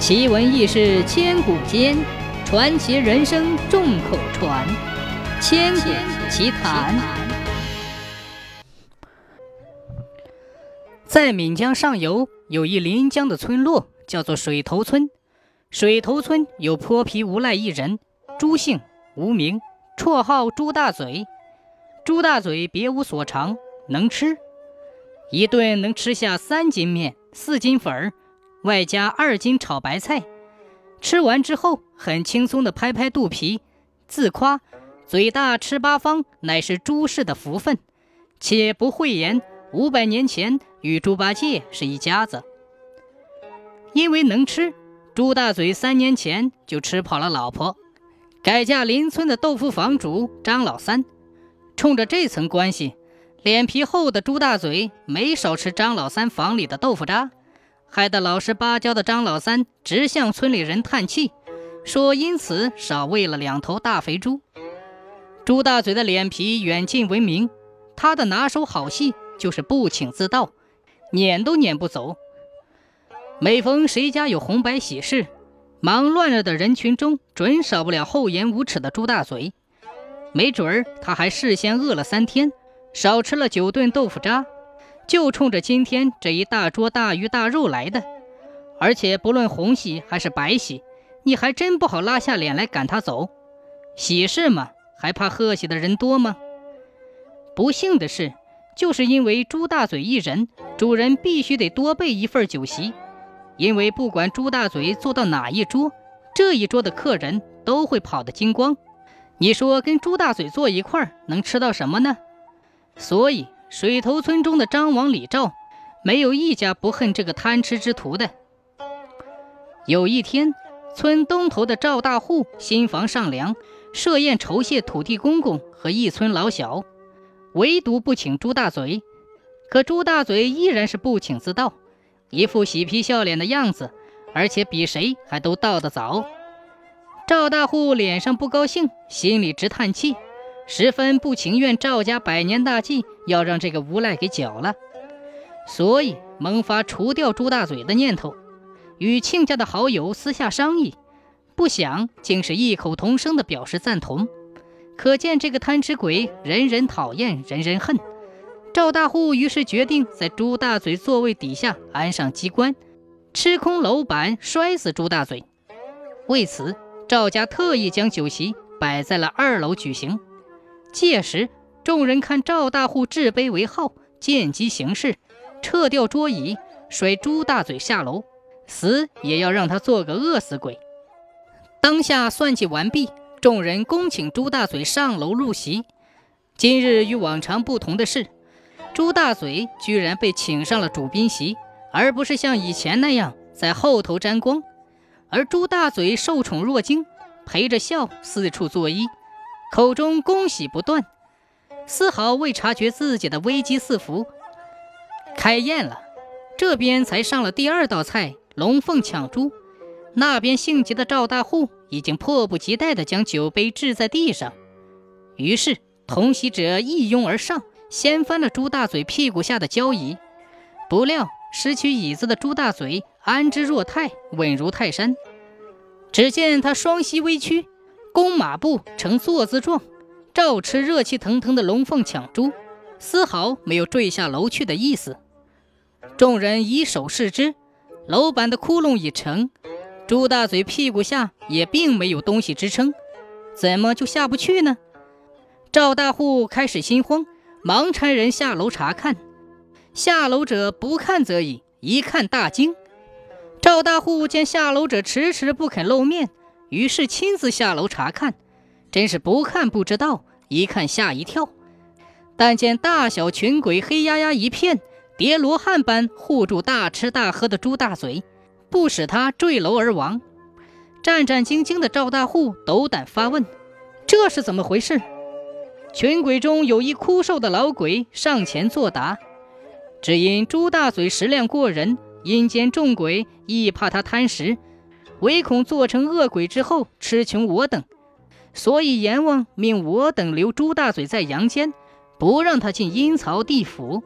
奇闻异事千古间，传奇人生众口传。千古奇谈。在岷江上游有一临江的村落，叫做水头村。水头村有泼皮无赖一人，朱姓，无名，绰号朱大嘴。朱大嘴别无所长，能吃，一顿能吃下三斤面、四斤粉儿。外加二斤炒白菜，吃完之后很轻松地拍拍肚皮，自夸嘴大吃八方乃是朱氏的福分，且不讳言五百年前与猪八戒是一家子。因为能吃，朱大嘴三年前就吃跑了老婆，改嫁邻村的豆腐房主张老三。冲着这层关系，脸皮厚的朱大嘴没少吃张老三房里的豆腐渣。害得老实巴交的张老三直向村里人叹气，说因此少喂了两头大肥猪。朱大嘴的脸皮远近闻名，他的拿手好戏就是不请自到，撵都撵不走。每逢谁家有红白喜事，忙乱了的人群中准少不了厚颜无耻的朱大嘴。没准儿他还事先饿了三天，少吃了九顿豆腐渣。就冲着今天这一大桌大鱼大肉来的，而且不论红喜还是白喜，你还真不好拉下脸来赶他走。喜事嘛，还怕贺喜的人多吗？不幸的是，就是因为朱大嘴一人，主人必须得多备一份酒席，因为不管朱大嘴坐到哪一桌，这一桌的客人都会跑得精光。你说跟朱大嘴坐一块儿能吃到什么呢？所以。水头村中的张王李赵，没有一家不恨这个贪吃之徒的。有一天，村东头的赵大户新房上梁，设宴酬谢土地公公和一村老小，唯独不请朱大嘴。可朱大嘴依然是不请自到，一副喜皮笑脸的样子，而且比谁还都到得早。赵大户脸上不高兴，心里直叹气。十分不情愿，赵家百年大计要让这个无赖给搅了，所以萌发除掉朱大嘴的念头，与亲家的好友私下商议，不想竟是异口同声的表示赞同。可见这个贪吃鬼人人讨厌，人人恨。赵大户于是决定在朱大嘴座位底下安上机关，吃空楼板，摔死朱大嘴。为此，赵家特意将酒席摆在了二楼举行。届时，众人看赵大户置杯为号，见机行事，撤掉桌椅，甩朱大嘴下楼，死也要让他做个饿死鬼。当下算计完毕，众人恭请朱大嘴上楼入席。今日与往常不同的是，朱大嘴居然被请上了主宾席，而不是像以前那样在后头沾光。而朱大嘴受宠若惊，陪着笑四处作揖。口中恭喜不断，丝毫未察觉自己的危机四伏。开宴了，这边才上了第二道菜——龙凤抢珠。那边性急的赵大户已经迫不及待地将酒杯掷在地上。于是同席者一拥而上，掀翻了朱大嘴屁股下的交椅。不料失去椅子的朱大嘴安之若泰，稳如泰山。只见他双膝微屈。弓马步呈坐姿状，照吃热气腾腾的龙凤抢珠，丝毫没有坠下楼去的意思。众人以手视之，楼板的窟窿已成，朱大嘴屁股下也并没有东西支撑，怎么就下不去呢？赵大户开始心慌，忙差人下楼查看。下楼者不看则已，一看大惊。赵大户见下楼者迟迟不肯露面。于是亲自下楼查看，真是不看不知道，一看吓一跳。但见大小群鬼黑压压一片，叠罗汉般护住大吃大喝的朱大嘴，不使他坠楼而亡。战战兢兢的赵大户斗胆发问：“这是怎么回事？”群鬼中有一枯瘦的老鬼上前作答：“只因朱大嘴食量过人，阴间众鬼亦怕他贪食。”唯恐做成恶鬼之后吃穷我等，所以阎王命我等留朱大嘴在阳间，不让他进阴曹地府。